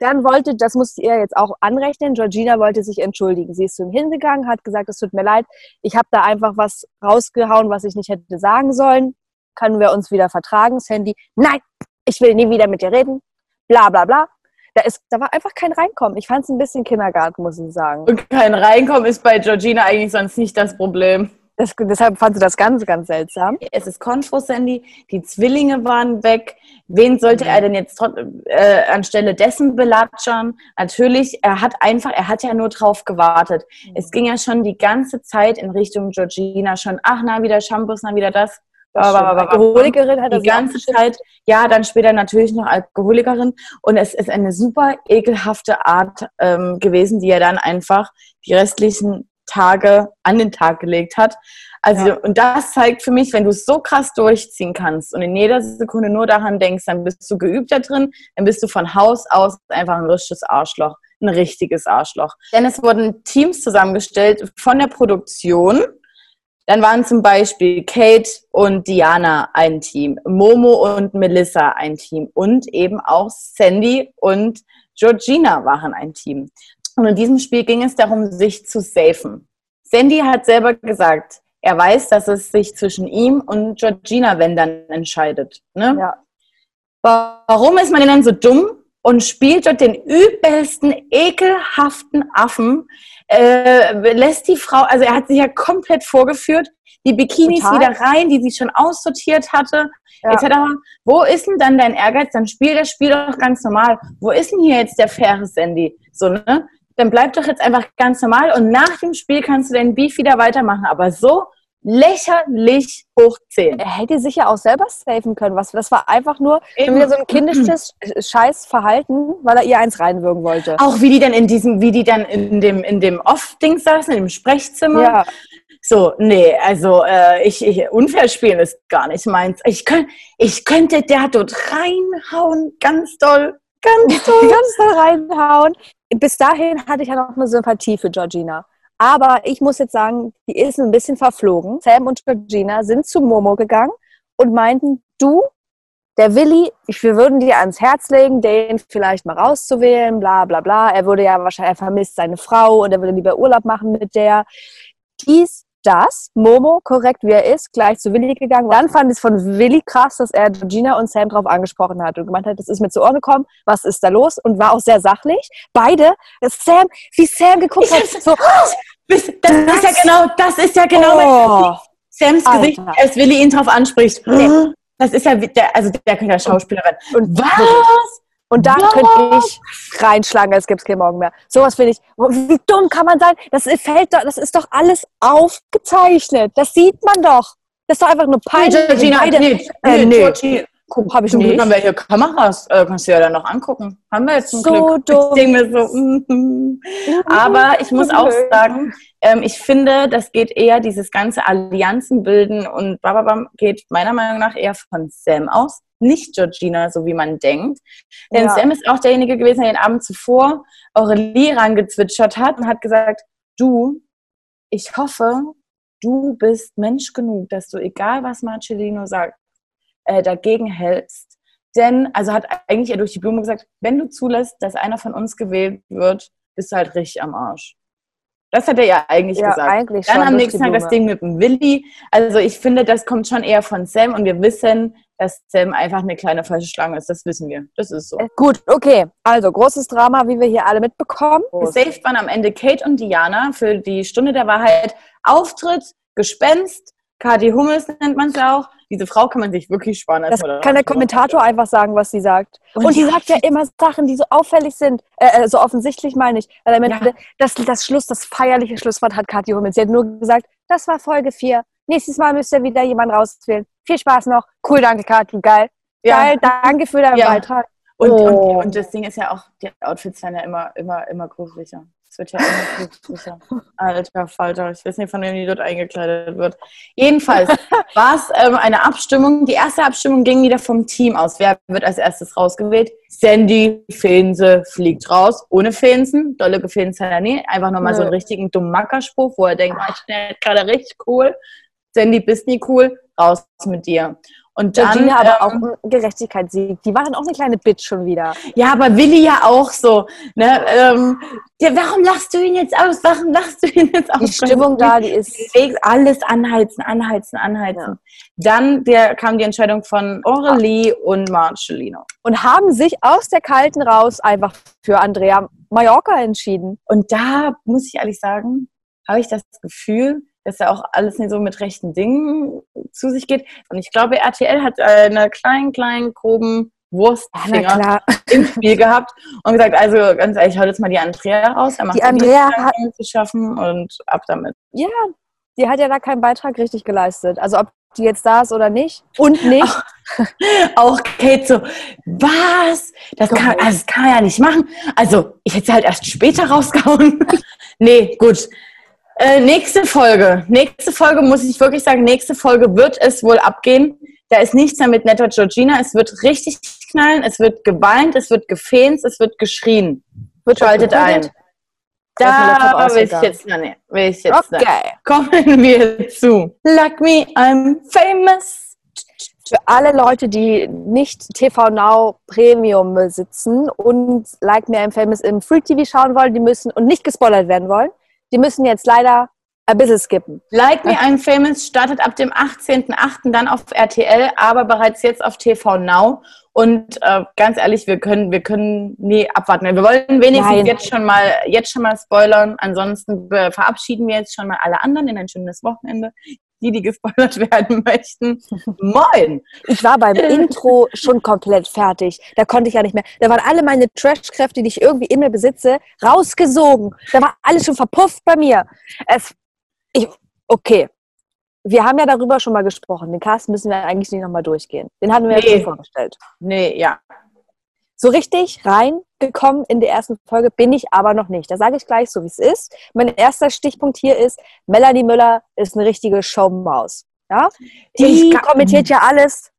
Dann wollte, das musste ihr jetzt auch anrechnen, Georgina wollte sich entschuldigen. Sie ist zu ihm hingegangen, hat gesagt, es tut mir leid, ich habe da einfach was rausgehauen, was ich nicht hätte sagen sollen. Können wir uns wieder vertragen? Sandy, nein, ich will nie wieder mit dir reden. Bla bla bla. Da, ist, da war einfach kein Reinkommen. Ich fand es ein bisschen Kindergarten, muss ich sagen. Und kein Reinkommen ist bei Georgina eigentlich sonst nicht das Problem. Das, deshalb fand sie das ganz, ganz seltsam. Es ist Konfro-Sandy, die Zwillinge waren weg. Wen sollte er denn jetzt äh, anstelle dessen belatschern? Natürlich, er hat einfach, er hat ja nur drauf gewartet. Es ging ja schon die ganze Zeit in Richtung Georgina schon, ach na, wieder Shampoos, na, wieder das. Alkoholikerin hat Die ganze. Zeit, ja, dann später natürlich noch Alkoholikerin. Und es ist eine super ekelhafte Art ähm, gewesen, die er dann einfach die restlichen Tage an den Tag gelegt hat. Also, Ja. und das zeigt für mich, wenn du es so krass durchziehen kannst und in jeder Sekunde nur daran denkst, dann bist du geübt da drin, dann bist du von Haus aus einfach ein richtiges Arschloch. Ein richtiges Arschloch. Denn es wurden Teams zusammengestellt von der Produktion. Dann waren zum Beispiel Kate und Diana ein Team, Momo und Melissa ein Team und eben auch Sandy und Georgina waren ein Team. Und in diesem Spiel ging es darum, sich zu safen. Sandy hat selber gesagt, er weiß, dass es sich zwischen ihm und Georgina, wenn dann, entscheidet. Ne? Ja. Warum ist man denn dann so dumm und spielt dort den übelsten, ekelhaften Affen? Äh, lässt die Frau, also er hat sich ja komplett vorgeführt, die Bikinis Total. wieder rein, die sie schon aussortiert hatte, Ja. etc. Wo ist denn dann dein Ehrgeiz? Dann spiel das Spiel doch ganz normal. Wo ist denn hier jetzt der faire Sandy? So, ne? Dann bleib doch jetzt einfach ganz normal und nach dem Spiel kannst du deinen Beef wieder weitermachen. Aber so lächerlich hoch 10. Er hätte sich ja auch selber safen können. Was, das war einfach nur wieder so ein kindisches Scheißverhalten, weil er ihr eins reinwürgen wollte. Auch wie die dann in diesem, wie die dann in dem, in dem Off-Ding saßen, im Sprechzimmer. Ja, So, nee, also äh, ich, ich, unfair spielen ist gar nicht meins. Ich, könnt, ich könnte der dort reinhauen, ganz doll, ganz doll. ganz doll reinhauen. Bis dahin hatte ich ja noch eine Sympathie für Georgina. Aber ich muss jetzt sagen, die ist ein bisschen verflogen. Sam und Georgina sind zu Momo gegangen und meinten, du, der Willi, ich, wir würden dir ans Herz legen, den vielleicht mal rauszuwählen, bla bla bla. Er würde ja wahrscheinlich, er vermisst seine Frau und er würde lieber Urlaub machen mit der. Dies, das, Momo, korrekt wie er ist, gleich zu Willi gegangen. Dann fand ich es von Willi krass, dass er Georgina und Sam drauf angesprochen hat und gemeint hat, das ist mir zu Ohren gekommen, was ist da los? Und war auch sehr sachlich. Beide, Sam, wie Sam geguckt hat, so, Das, das ist ja genau, das ist ja genau mein oh, Sams Alter. Gesicht, als Willi ihn drauf anspricht. Nee. Das ist ja, der, also der könnte ja Schauspielerin. und Was? Und da Was? könnte ich reinschlagen, als gäbe es keinen Morgen mehr. Sowas finde ich. Wie dumm kann man sein? Das ist, fällt doch, das ist doch alles aufgezeichnet. Das sieht man doch. Das ist doch einfach nur peinlich. Georgina, Beide- nee, Äh, nee, nee. Guck, habe ich Zum Glück nicht. haben wir hier Kameras, äh, kannst du ja dann noch angucken. Haben wir jetzt zum So Glück. dumm. Ich denke mir so, mhm. Aber ich muss auch sagen, ähm, ich finde, das geht eher, dieses ganze Allianzen bilden und bababam geht meiner Meinung nach eher von Sam aus, nicht Georgina, so wie man denkt. Denn Ja. Sam ist auch derjenige gewesen, der den Abend zuvor Aurelie rangezwitschert hat und hat gesagt, du, ich hoffe, du bist Mensch genug, dass du, egal was Marcellino sagt, äh, dagegen hältst. Denn, also hat eigentlich er durch die Blume gesagt, wenn du zulässt, dass einer von uns gewählt wird, bist du halt richtig am Arsch. Das hat er ja eigentlich Ja, gesagt. eigentlich Dann am nächsten Tag das. Ding mit dem Willi. Also ich finde, das kommt schon eher von Sam und wir wissen, dass Sam einfach eine kleine falsche Schlange ist. Das wissen wir. Das ist so. Äh, Gut, okay. Also, großes Drama, wie wir hier alle mitbekommen. Gesaved waren am Ende Kate und Diana für die Stunde der Wahrheit. Auftritt, Gespenst, Kati Hummels nennt man es auch. Diese Frau kann man sich wirklich sparen. Das kann der Kommentator einfach sagen, was sie sagt. Und Und, die sagt ja immer Sachen, die so auffällig sind, äh, äh, so offensichtlich meine ich. Weil am Ende, Ja. das, das Schluss, das feierliche Schlusswort hat Kathi Hummels. Sie hat nur gesagt, das war Folge 4. Nächstes Mal müsst ihr wieder jemanden rauswählen. Viel Spaß noch. Cool, danke, Kathi. Geil. Ja. Geil, danke für deinen Ja. Beitrag. Und, Oh. und, und das Ding ist ja auch, die Outfits werden ja immer, immer, immer gruseliger. Es wird ja immer gruseliger. Alter Falter, ich weiß nicht, von wem die dort eingekleidet wird. Jedenfalls war es ähm, eine Abstimmung. Die erste Abstimmung ging wieder vom Team aus. Wer wird als erstes rausgewählt? Sandy Feense fliegt raus, ohne Feensen. Dolle nie. Einfach nochmal so einen richtigen dummen Mackerspruch, wo er denkt, ich bin gerade richtig cool. Sandy, bist nie cool, raus mit dir. Und dann, Georgina aber auch ähm, ein Gerechtigkeitssieg. Die war dann auch eine kleine Bitch schon wieder. Ja, aber Willi ja auch so. Ne? Ähm, ja, warum lachst du ihn jetzt aus? Warum lachst du ihn jetzt aus? Die Stimmung da, die ist. Alles anheizen, anheizen, anheizen. Dann der, kam die Entscheidung von Aurelie und Marcellino. Und haben sich aus der Kalten raus einfach für Andrea Mallorca entschieden. Und da muss ich ehrlich sagen, habe ich das Gefühl, dass ja auch alles nicht so mit rechten Dingen zu sich geht. Und ich glaube, RTL hat eine kleinen, kleinen, groben Wurstfinger klar. im Spiel gehabt und gesagt, also ganz ehrlich, hau jetzt mal die Andrea raus. Er macht Die ja Andrea hat- zu schaffen und ab damit. Ja, die hat ja da keinen Beitrag richtig geleistet. Also ob die jetzt da ist oder nicht. Und nicht. Auch Kate so, was? Das kann, also, das kann man ja nicht machen. Also, ich hätte sie halt erst später rausgehauen. nee, gut. Äh, nächste Folge. Nächste Folge muss ich wirklich sagen, nächste Folge wird es wohl abgehen. Da ist nichts mehr mit netter Georgina. Es wird richtig knallen, es wird geweint, es wird gefähnt, es wird geschrien. Wird Schaltet ein. Da will ich jetzt, nee, will ich jetzt Okay. kommen wir zu Like Me, I'm Famous. Für alle Leute, die nicht TV Now Premium besitzen und Like Me I'm Famous im Free TV schauen wollen, die müssen und nicht gespoilert werden wollen, die müssen jetzt leider ein bisschen skippen. Like Me, I'm Famous startet ab dem 18.08. dann auf RTL, aber bereits jetzt auf TV Now. Und äh, ganz ehrlich, wir können, wir können nie abwarten. Wir wollen wenigstens Nein. jetzt schon mal, jetzt schon mal spoilern. Ansonsten verabschieden wir jetzt schon mal alle anderen in ein schönes Wochenende. Die, die gespoilert werden möchten. Moin! Ich war beim Intro schon komplett fertig. Da konnte ich ja nicht mehr. Da waren alle meine Trash-Kräfte, die ich irgendwie in mir besitze, rausgesogen. Da war alles schon verpufft bei mir. Es, ich, okay. Wir haben ja darüber schon mal gesprochen. Den Cast müssen wir eigentlich nicht nochmal durchgehen. Den hatten wir Nee. ja schon vorgestellt. Nee, ja. So richtig reingekommen in der ersten Folge bin ich aber noch nicht. Da sage ich gleich so, wie es ist. Mein erster Stichpunkt hier ist, Melanie Müller ist eine richtige Showmaus. Ja? Die Die kommentiert ja alles.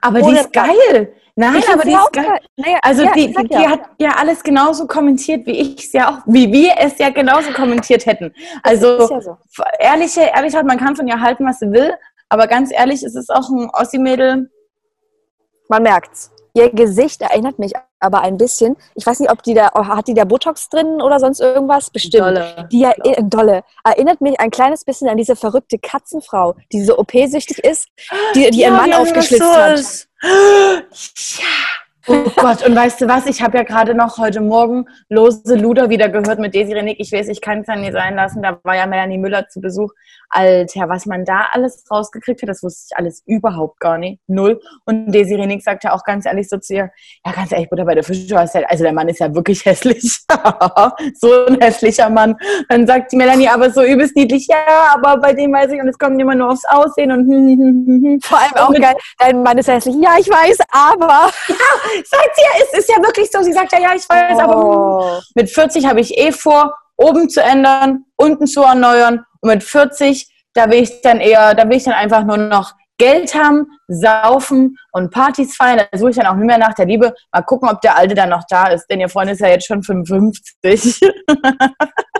Aber die ist geil. Nein, Ich aber die ist geil. geil. Naja, Also ja, die, sag die, ja. die hat ja alles genauso kommentiert, wie ich es ja auch, wie wir es ja genauso kommentiert hätten. Also ja so. ehrliche, ehrlich hat, man kann von ihr halten, was sie will, aber ganz ehrlich, es ist auch ein Ossi-Mädel. Man merkt's. Ihr Gesicht erinnert mich aber ein bisschen. Ich weiß nicht, ob die da, hat die da Botox drin oder sonst irgendwas? Bestimmt. Dolle. Die er, äh, dolle. Erinnert mich ein kleines bisschen an diese verrückte Katzenfrau, die so OP-süchtig ist, die, die ihren Mann aufgeschlitzt hat. hat. Ja, Oh Gott, und weißt du was? Ich habe ja gerade noch heute Morgen Lose Luder wieder gehört mit Desiree Nick. Ich weiß, ich kann es ja nie sein lassen. Da war ja Melanie Müller zu Besuch. Alter, was man da alles rausgekriegt hat, das wusste ich alles überhaupt gar nicht. Null. Und Desiree Nick sagt ja auch ganz ehrlich so zu ihr, ja, ganz ehrlich, Butter bei der Fische, also der Mann ist ja wirklich hässlich. so ein hässlicher Mann. Dann sagt die Melanie, aber so übelst niedlich, ja, aber bei dem weiß ich, und es kommt immer nur aufs Aussehen und vor allem auch geil, dein Mann ist hässlich. Ja, ich weiß, aber. Sagt sie ja, es ist ja wirklich so. Sie sagt ja, ja, ich weiß, oh. aber mit 40 habe ich eh vor, oben zu ändern, unten zu erneuern. Und mit 40, da will ich dann eher, da will ich dann einfach nur noch Geld haben, saufen und Partys feiern. Da suche ich dann auch nicht mehr nach der Liebe. Mal gucken, ob der Alte dann noch da ist, denn ihr Freund ist ja jetzt schon 55.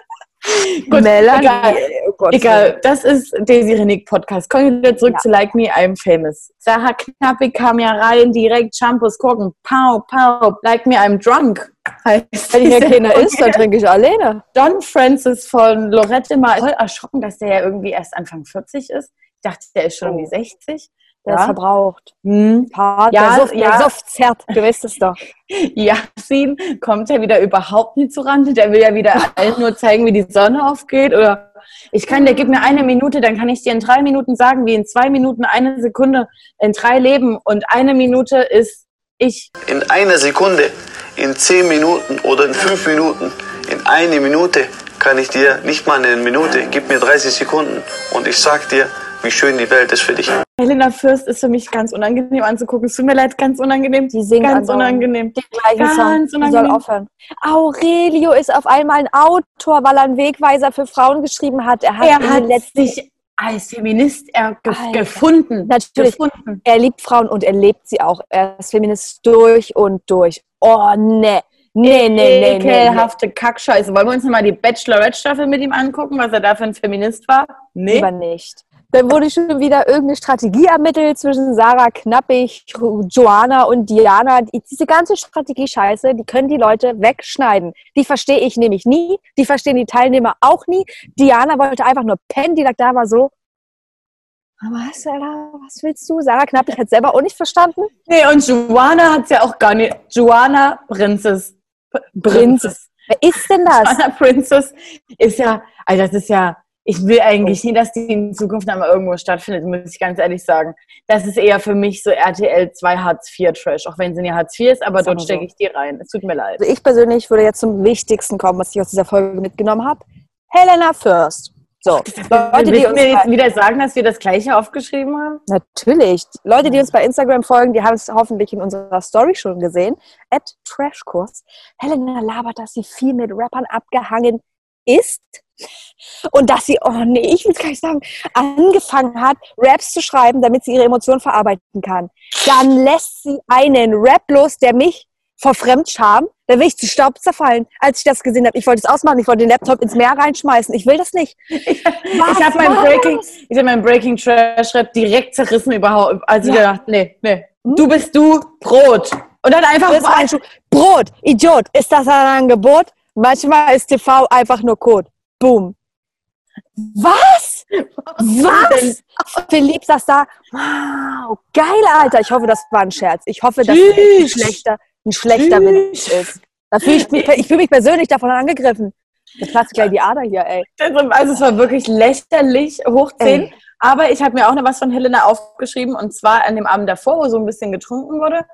Gut, Melanie. Egal, oh egal. das ist Daisy Renick Podcast. Kommen wir wieder zurück ja. zu Like Me, I'm Famous. Sarah Knappig kam ja rein, direkt Shampoos gucken, pow, pow, Like Me, I'm Drunk. Heißt Wenn hier keiner ist, dann trinke ich alleine. John Francis von Lorette mal voll erschrocken, dass der ja irgendwie erst Anfang 40 ist. Ich dachte, der ist schon oh. um die 60. Der ja. ist verbraucht. Hm. Part, ja, der, Suft, ja. der Suft zerrt, du weißt es doch. Yasin kommt ja wieder überhaupt nicht zu Rande. Der will ja wieder allen nur zeigen, wie die Sonne aufgeht. Oder ich kann, der gibt mir eine Minute, dann kann ich dir in drei Minuten sagen, wie in zwei Minuten eine Sekunde in drei Leben. Und eine Minute ist ich. In einer Sekunde, in zehn Minuten oder in fünf Minuten, in eine Minute kann ich dir, nicht mal eine Minute, gib mir 30 Sekunden und ich sag dir, wie schön die Welt ist für dich. Helena Fürst ist für mich ganz unangenehm anzugucken. Es tut mir leid, ganz unangenehm. Die singt ganz unangenehm. Den gleichen ganz Song. Unangenehm. Die soll aufhören. Aurelio ist auf einmal ein Autor, weil er einen Wegweiser für Frauen geschrieben hat. Er hat, er hat sich als Feminist er ge Alter. gefunden. Natürlich. Gefunden. Er liebt Frauen und er lebt sie auch. Er ist Feminist durch und durch. Oh, ne. Nee, nee, nee, nee. Ekelhafte nee. Kackscheiße. Wollen wir uns nochmal die Bachelorette-Staffel mit ihm angucken, was er da für ein Feminist war? Nee. Lieber nicht. Dann wurde schon wieder irgendeine Strategie ermittelt zwischen Sarah Knappig, Joanna und Diana. Diese ganze Strategie-Scheiße, die können die Leute wegschneiden. Die verstehe ich nämlich nie. Die verstehen die Teilnehmer auch nie. Diana wollte einfach nur pennen. Die lag da war so, was, Alter, was willst du? Sarah Knappig hat selber auch nicht verstanden. Nee, und Joanna hat es ja auch gar nicht. Joanna Prinzess. Prinzess. Wer ist denn das? Joanna Princess ist ja, also das ist ja ich will eigentlich nie, dass die in Zukunft einmal irgendwo stattfindet, muss ich ganz ehrlich sagen. Das ist eher für mich so RTL 2 Hartz IV Trash, auch wenn sie nicht Hartz IV ist, aber dort stecke ich die rein. Es tut mir leid. Also ich persönlich würde jetzt zum Wichtigsten kommen, was ich aus dieser Folge mitgenommen habe. Helena First. So, Leute, die uns mir jetzt wieder sagen, dass wir das Gleiche aufgeschrieben haben? Natürlich. Leute, die uns bei Instagram folgen, die haben es hoffentlich in unserer Story schon gesehen. At Trashkurs. Helena labert, dass sie viel mit Rappern abgehangen ist und dass sie, oh nee, ich will es gar nicht sagen, angefangen hat, Raps zu schreiben, damit sie ihre Emotionen verarbeiten kann. Dann lässt sie einen Rap los, der mich vor Fremdscham, da will ich zu Staub zerfallen, als ich das gesehen habe. Ich wollte es ausmachen, ich wollte den Laptop ins Meer reinschmeißen. Ich will das nicht. ich habe mein Breaking, ich mein Breaking Trash Rap direkt zerrissen überhaupt. Also ja. gedacht, nee, nee. Hm? Du bist du Brot. Und dann einfach Brot, Idiot. Ist das ein Angebot? Manchmal ist TV einfach nur Code. Boom. Was? Was? Philipp saß da. Wow, geil, Alter. Ich hoffe, das war ein Scherz. Ich hoffe, dass es ein schlechter, ein schlechter Witz ist. Da fühl ich, mich, ich fühle mich persönlich davon angegriffen. Jetzt platzt gleich die Ader hier, ey. Also es war wirklich lächerlich, hoch 10. Aber ich habe mir auch noch was von Helena aufgeschrieben und zwar an dem Abend davor, wo so ein bisschen getrunken wurde.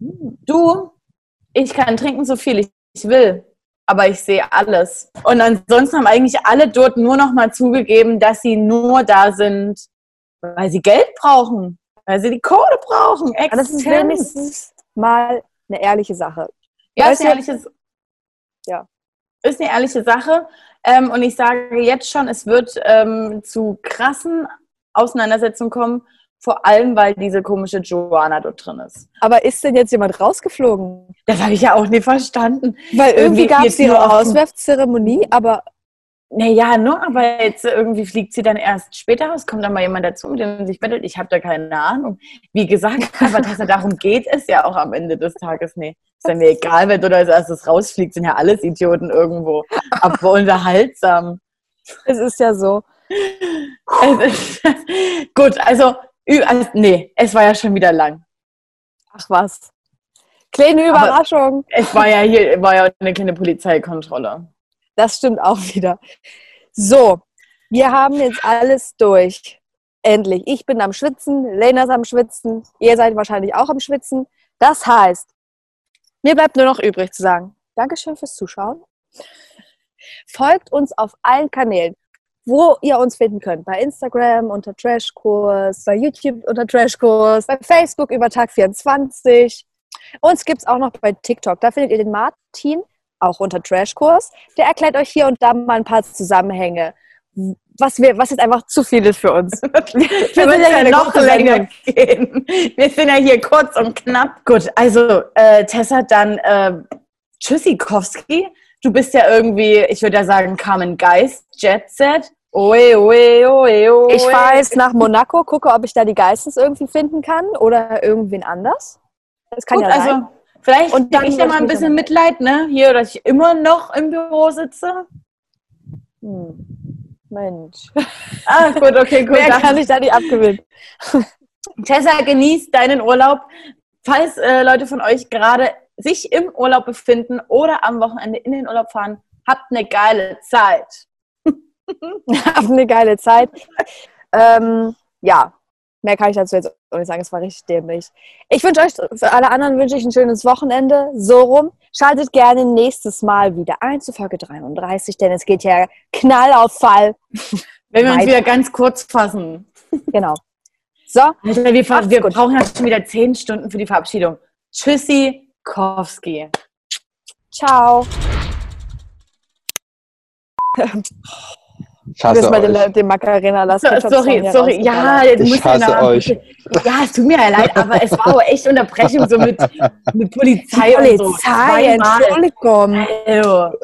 Du, ich kann trinken so viel ich will aber ich sehe alles. Und ansonsten haben eigentlich alle dort nur noch mal zugegeben, dass sie nur da sind, weil sie Geld brauchen, weil sie die Kohle brauchen. Das ist wenigstens mal eine ehrliche Sache. Ja, ist eine ehrliche, ja. ist eine ehrliche Sache. Ähm, und ich sage jetzt schon, es wird ähm, zu krassen Auseinandersetzungen kommen, vor allem, weil diese komische Joanna dort drin ist. Aber ist denn jetzt jemand rausgeflogen? Das habe ich ja auch nie verstanden. Weil irgendwie gab es ihre Auswerfzeremonie, aber naja, nur, aber jetzt irgendwie fliegt sie dann erst später raus, kommt dann mal jemand dazu, mit dem sich bettelt. Ich habe da keine Ahnung. Wie gesagt, aber dass es darum geht, ist ja auch am Ende des Tages nee. Ist ja mir egal, wenn du da als erstes rausfliegst, sind ja alles Idioten irgendwo. Aber unterhaltsam. Es ist ja so. Es ist, gut, also also, nee, es war ja schon wieder lang. Ach was. Kleine Aber- Überraschung. Es war ja hier war ja eine kleine Polizeikontrolle. Das stimmt auch wieder. So, wir haben jetzt alles durch. Endlich. Ich bin am Schwitzen, Lena ist am Schwitzen, ihr seid wahrscheinlich auch am Schwitzen. Das heißt, mir bleibt nur noch übrig zu sagen, Dankeschön fürs Zuschauen. Folgt uns auf allen Kanälen, wo ihr uns finden könnt. Bei Instagram unter Trashkurs, bei YouTube unter Trashkurs, bei Facebook über Tag 24. Uns gibt es auch noch bei TikTok. Da findet ihr den Martin, auch unter Trashkurs. Der erklärt euch hier und da mal ein paar Zusammenhänge. Was, wir, was jetzt einfach zu viel ist für uns. Wir sind müssen ja noch länger gehen. Wir sind ja hier kurz und knapp. Gut, also äh, Tessa, dann äh, Tschüssikowski. Du bist ja irgendwie, ich würde ja sagen, Carmen Geist, Jet Set. Oe, oe, oe, oe. Ich fahre jetzt nach Monaco, gucke, ob ich da die Geistes irgendwie finden kann oder irgendwen anders. Das kann Gut, ja sein. also vielleicht Und dann ich muss mal ein bisschen Mitleid, ne? Hier, dass ich immer noch im Büro sitze. Hm. Mensch. Ah, gut, okay, gut. Wer kann ich da nicht abgewinnen? Tessa, genießt deinen Urlaub. Falls äh, Leute von euch gerade sich im Urlaub befinden oder am Wochenende in den Urlaub fahren, habt eine geile Zeit. Habt eine geile Zeit. Ähm, ja, mehr kann ich dazu jetzt auch nicht sagen. Es war richtig dämlich. Ich wünsche euch, für alle anderen wünsche ich ein schönes Wochenende. So rum. Schaltet gerne nächstes Mal wieder ein zu Folge 33, denn es geht ja Knall auf Fall. Wenn wir uns Weiter. wieder ganz kurz fassen. Genau. So, Alter, wir, wir brauchen ja schon wieder zehn Stunden für die Verabschiedung. Tschüssi, Kowski. ciao. Ich hasse wir euch. den, den Macarena lassen. So, sorry, sorry. Ja, du Ich musst ja hasse noch- euch. Ja, es tut mir ja leid, aber es war auch echt Unterbrechung so mit, mit Polizei, und so. Polizei, Zweimal. Entschuldigung. Also,